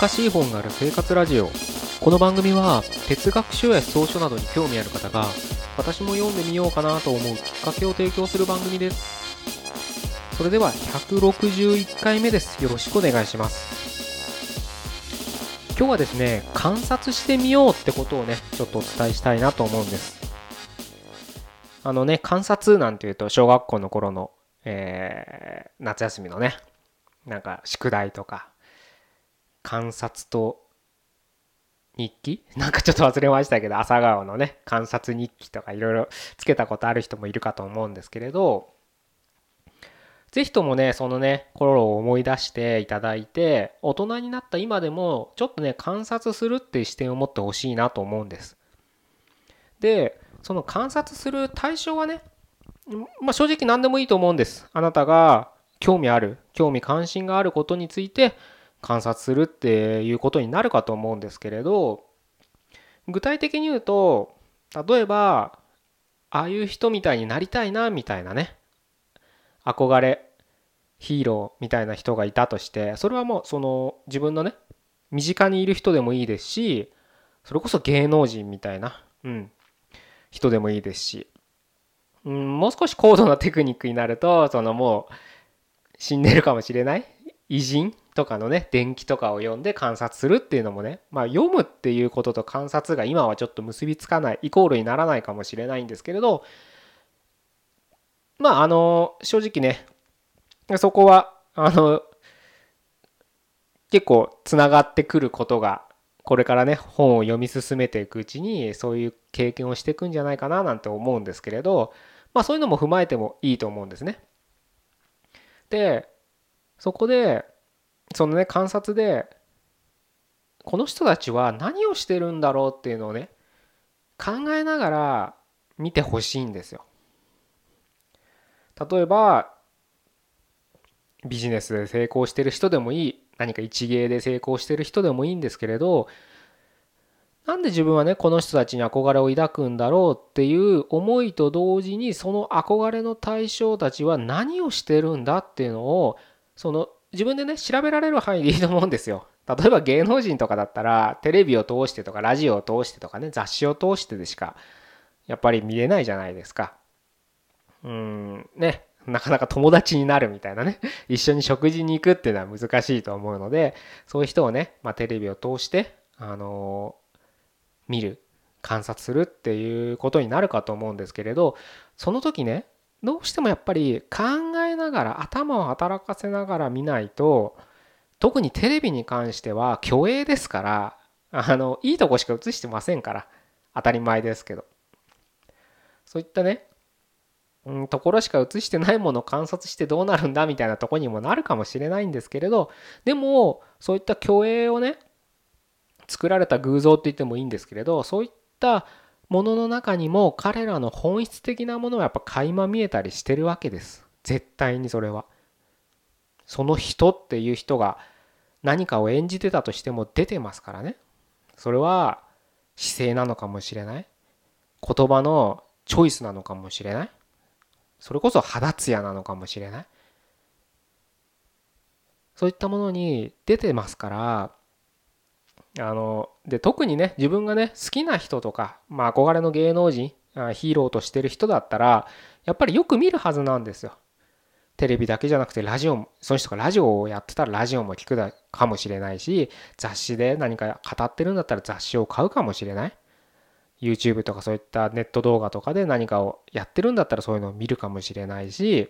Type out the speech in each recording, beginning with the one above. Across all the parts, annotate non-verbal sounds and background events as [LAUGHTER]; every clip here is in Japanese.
難しい本がある生活ラジオ。この番組は哲学書や草書などに興味ある方が私も読んでみようかなと思うきっかけを提供する番組です。それでは161回目です。よろしくお願いします。今日はですね観察してみようってことをねちょっとお伝えしたいなと思うんです。あのね観察なんていうと小学校の頃のえー、夏休みのねなんか宿題とか観察と日記？[LAUGHS] なんかちょっと忘れましたけど朝顔のね観察日記とかいろいろつけたことある人もいるかと思うんですけれど是非ともねそのね頃を思い出していただいて大人になった今でもちょっとね観察するっていう視点を持ってほしいなと思うんです。でその観察する対象はねまあ、正直何でもいいと思うんです。あなたが興味ある、興味関心があることについて観察するっていうことになるかと思うんですけれど、具体的に言うと、例えば、ああいう人みたいになりたいな、みたいなね、憧れ、ヒーローみたいな人がいたとして、それはもうその自分のね、身近にいる人でもいいですし、それこそ芸能人みたいな、うん、人でもいいですし、うん、もう少し高度なテクニックになるとそのもう死んでるかもしれない偉人とかのね伝記とかを読んで観察するっていうのもねまあ読むっていうことと観察が今はちょっと結びつかないイコールにならないかもしれないんですけれどまああの正直ねそこはあの結構つながってくることがこれからね本を読み進めていくうちにそういう経験をしていくんじゃないかななんて思うんですけれどまあそういうのも踏まえてもいいと思うんですね。でそこでそのね観察でこの人たちは何をしてるんだろうっていうのをね考えながら見てほしいんですよ。例えばビジネスで成功してる人でもいい何か一芸で成功してる人でもいいんですけれどなんで自分はねこの人たちに憧れを抱くんだろうっていう思いと同時にその憧れの対象たちは何をしてるんだっていうのをその自分でね調べられる範囲でいいと思うんですよ。[LAUGHS] 例えば芸能人とかだったらテレビを通してとかラジオを通してとかね雑誌を通してでしかやっぱり見れないじゃないですか。うんねなかなか友達になるみたいなね [LAUGHS] 一緒に食事に行くっていうのは難しいと思うのでそういう人をね、まあ、テレビを通してあの見る観察するっていうことになるかと思うんですけれどその時ねどうしてもやっぱり考えながら頭を働かせながら見ないと特にテレビに関しては虚栄ですからあのいいとこしか映してませんから当たり前ですけど。そういったねうん、ところしか映してないものを観察してどうなるんだみたいなとこにもなるかもしれないんですけれどでもそういった虚栄をね作られた偶像って言ってもいいんですけれどそういったものの中にも彼らの本質的なものはやっぱ垣間見えたりしてるわけです。絶対にそれは。その人っていう人が何かを演じてたとしても出てますからね。それは姿勢なのかもしれない。言葉のチョイスなのかもしれない。それこそ肌ツヤなのかもしれない。そういったものに出てますからあので特にね自分がね好きな人とか、まあ、憧れの芸能人ヒーローとしてる人だったらやっぱりよく見るはずなんですよ。テレビだけじゃなくてラジオもその人がラジオをやってたらラジオも聞くかもしれないし雑誌で何か語ってるんだったら雑誌を買うかもしれない YouTube とかそういったネット動画とかで何かをやってるんだったらそういうのを見るかもしれないし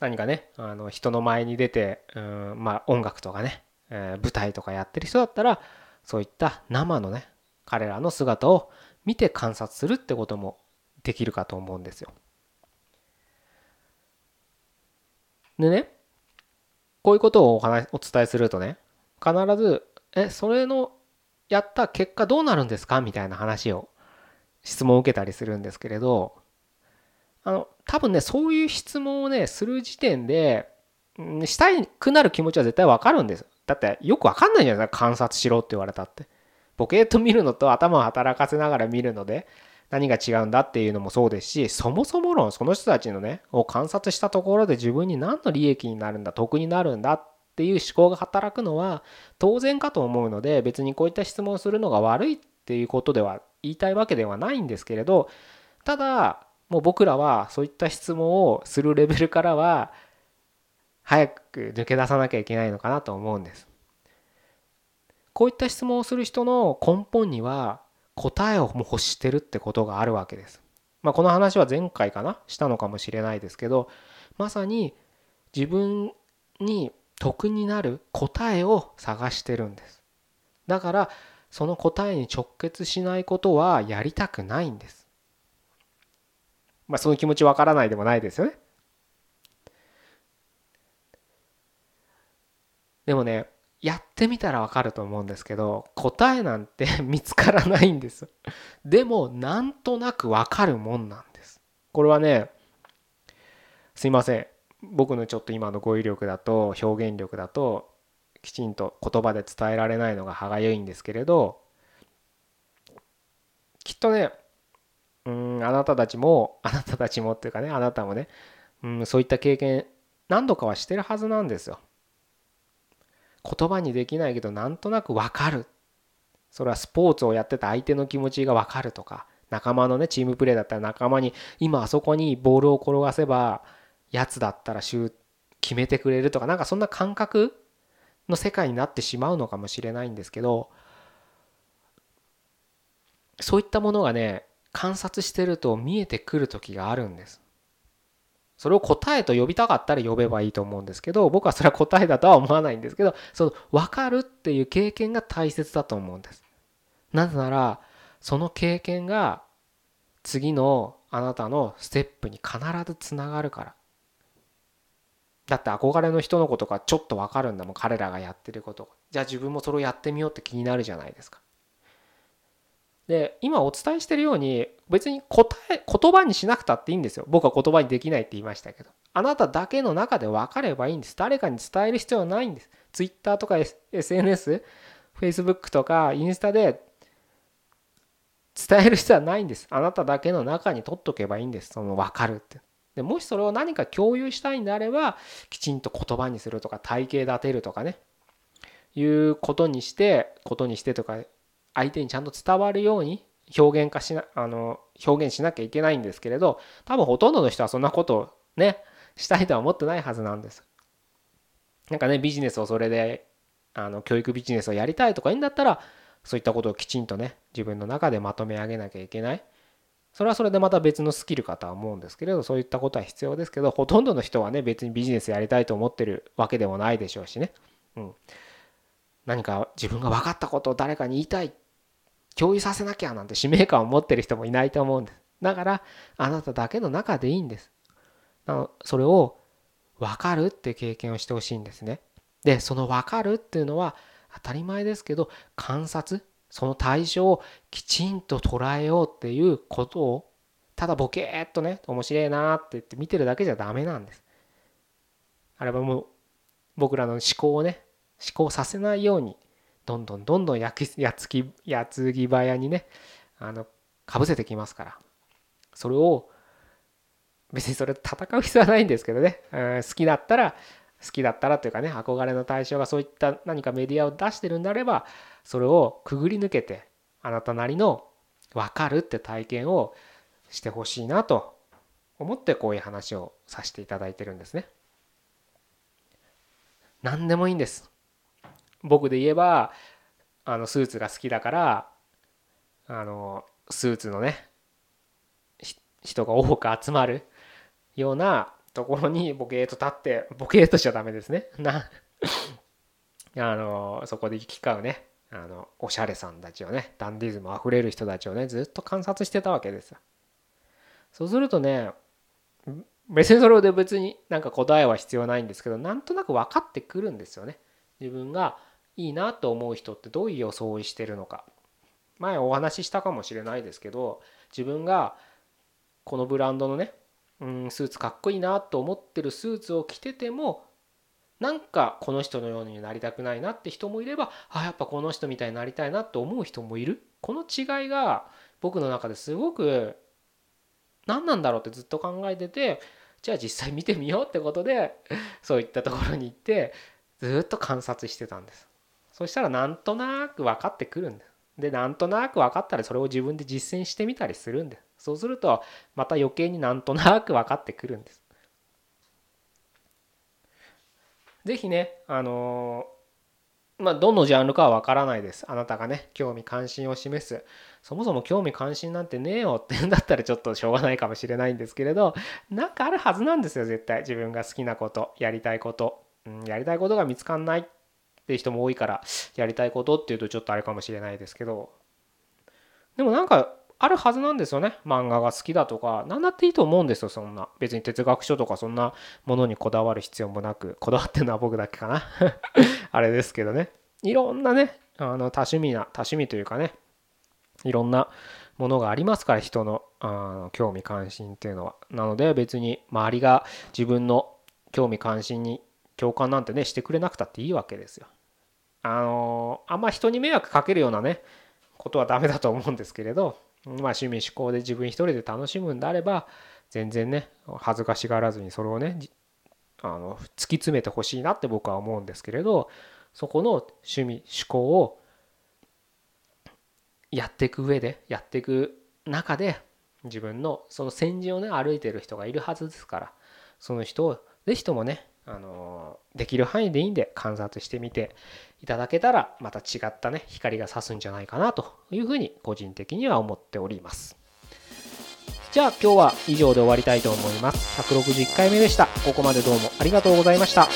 何かねあの人の前に出てうんまあ音楽とかね、えー、舞台とかやってる人だったらそういった生のね彼らの姿を見て観察するってこともできるかと思うんですよ。でねこういうことをお話お伝えするとね必ずえそれのやった結果どうなるんですか？みたいな話を質問を受けたりするんですけれどあの多分ねそういう質問をねする時点でしたくなる気持ちは絶対わかるんですだってよくわかんないじゃないですか観察しろって言われたって。ボケーと見るのと頭を働かせながら見るので何が違うんだっていうのもそうですしそもそも論その人たちのねを観察したところで自分に何の利益になるんだ得になるんだっっていう思考が働くのは当然かと思うので別にこういった質問をするのが悪いっていうことでは言いたいわけではないんですけれどただもう僕らはそういった質問をするレベルからは早く抜け出さなきゃいけないのかなと思うんです。こういった質問をする人の根本には答えをもう欲してるってことがあるわけです。まあ、この話は前回かな？したのかもしれないですけどまさに自分に得になる答えを探してるんです。だからその答えに直結しないことはやりたくないんです。まあそういう気持ちわからないでもないですよね。でもねやってみたらわかると思うんですけど答えなんて [LAUGHS] 見つからないんです。でもなんとなくわかるもんなんです。これはねすいません。僕のちょっと今の語彙力だと表現力だときちんと言葉で伝えられないのが歯がゆいんですけれどきっとねうんあなたたちもあなたたちもっていうかねあなたもねうんそういった経験何度かはしてるはずなんですよ。言葉にできないけどなんとなく分かるそれはスポーツをやってた相手の気持ちが分かるとか仲間のねチームプレーだったら仲間に今あそこにボールを転がせばやつだったらシュー決めてくれるとかなんかそんな感覚の世界になってしまうのかもしれないんですけどそういったものがね観察してると見えてくる時があるんです。それを答えと呼びたかったら呼べばいいと思うんですけど僕はそれは答えだとは思わないんですけどその分かるっていう経験が大切だと思うんです。なぜならその経験が次のあなたのステップに必ずつながるから。だって憧れの人のことがちょっと分かるんだもん彼らがやってることじゃあ自分もそれをやってみようって気になるじゃないですか。で今お伝えしてるように別に答え言葉にしなくたっていいんですよ。僕は言葉にできないって言いましたけど。あなただけの中で分かればいいんです。誰かに伝える必要はないんです。Twitter とか SNS Facebook とかインスタで伝える必要はないんです。あなただけの中に取っとけばいいんです。その分かるって。でもしそれを何か共有したいんであればきちんと言葉にするとか体系立てるとかね。いうことにしてことにしてとか相手にちゃんと伝わるように表現化しなあの表現しなきゃいけないんですけれど多分ほとんどの人はそんなことをねしたいとは思ってないはずなんです。なんかねビジネスをそれであの教育ビジネスをやりたいとかいいんだったらそういったことをきちんとね自分の中でまとめ上げなきゃいけない。それはそれでまた別のスキルかとは思うんですけれどそういったことは必要ですけどほとんどの人はね別にビジネスやりたいと思ってるわけでもないでしょうしね。うん、何か自分が分かったことを誰かに言いたい共有させなきゃなんて使命感を持ってる人もいないと思うんです。だからあなただけの中でいいんです。それを分かるって経験をしてほしいんですね。でその分かるっていうのは当たり前ですけど観察その対象をきちんと捉えようっていうことをただボケーっとね面白いなって言って見てるだけじゃダメなんです。あれはもう僕らの思考をね思考させないようにどんどんどんどんやきやつきやつぎ早にねあのかぶせてきますからそれを別にそれ戦う必要はないんですけどね、好きだったら好きだったらというかね憧れの対象がそういった何かメディアを出してるんであればそれをくぐり抜けてあなたなりの分かるって体験をしてほしいなと思ってこういう話をさせていただいてるんですね。何でもいいんです。僕で言えばあのスーツが好きだからあのスーツのね人が多く集まるようなところにボケーと立ってボケーとしちゃダメですね。なあのそこで行き交うね。あのおしゃれさんたちをねダンディズムあふれる人たちをねずっと観察してたわけですよ。そうするとね別にそれで別になんか答えは必要ないんですけどなんとなく分かってくるんですよね。自分がいいなと思う人ってどういう装いしてるのか。前お話ししたかもしれないですけど自分がこのブランドのねうんスーツかっこいいなと思ってるスーツを着ててもなんかこの人のようになりたくないなって人もいればあやっぱこの人みたいになりたいなって思う人もいる。この違いが僕の中ですごく何なんだろうってずっと考えててじゃあ実際見てみようってことでそういったところに行ってずっと観察してたんです。そしたらなんとなく分かってくるんですでなんとなく分かったらそれを自分で実践してみたりするんですそうするとまた余計になんとなく分かってくるんです。是非ねあのまあどのジャンルかは分からないです。あなたがね興味関心を示す。そもそも興味関心なんてねえよって言うんだったらちょっとしょうがないかもしれないんですけれどなんかあるはずなんですよ絶対。自分が好きなことやりたいこと、うん、やりたいことが見つかんない。っていう人も多いからやりたいことっていうとちょっとあれかもしれないですけど。でもなんかあるはずなんですよね。漫画が好きだとか。何だっていいと思うんですよそんな。別に哲学書とかそんなものにこだわる必要もなく。こだわってるのは僕だけかな。[LAUGHS] あれですけどね。いろんなねあの多趣味な多趣味というかね。いろんなものがありますから人のあ興味関心っていうのは。なので別に周りが自分の興味関心に共感なんてねしてくれなくたっていいわけですよ。あのあんま人に迷惑かけるようなねことはダメだと思うんですけれどまあ趣味思考で自分一人で楽しむんであれば全然ね恥ずかしがらずにそれをねあの突き詰めてほしいなって僕は思うんですけれどそこの趣味思考をやっていく上でやっていく中で自分のその先陣をね歩いてる人がいるはずですからその人を是非ともねあのできる範囲でいいんで観察してみていただけたらまた違ったね光が差すんじゃないかなというふうに個人的には思っております。じゃあ今日は以上で終わりたいと思います。161回目でした。ここまでどうもありがとうございました。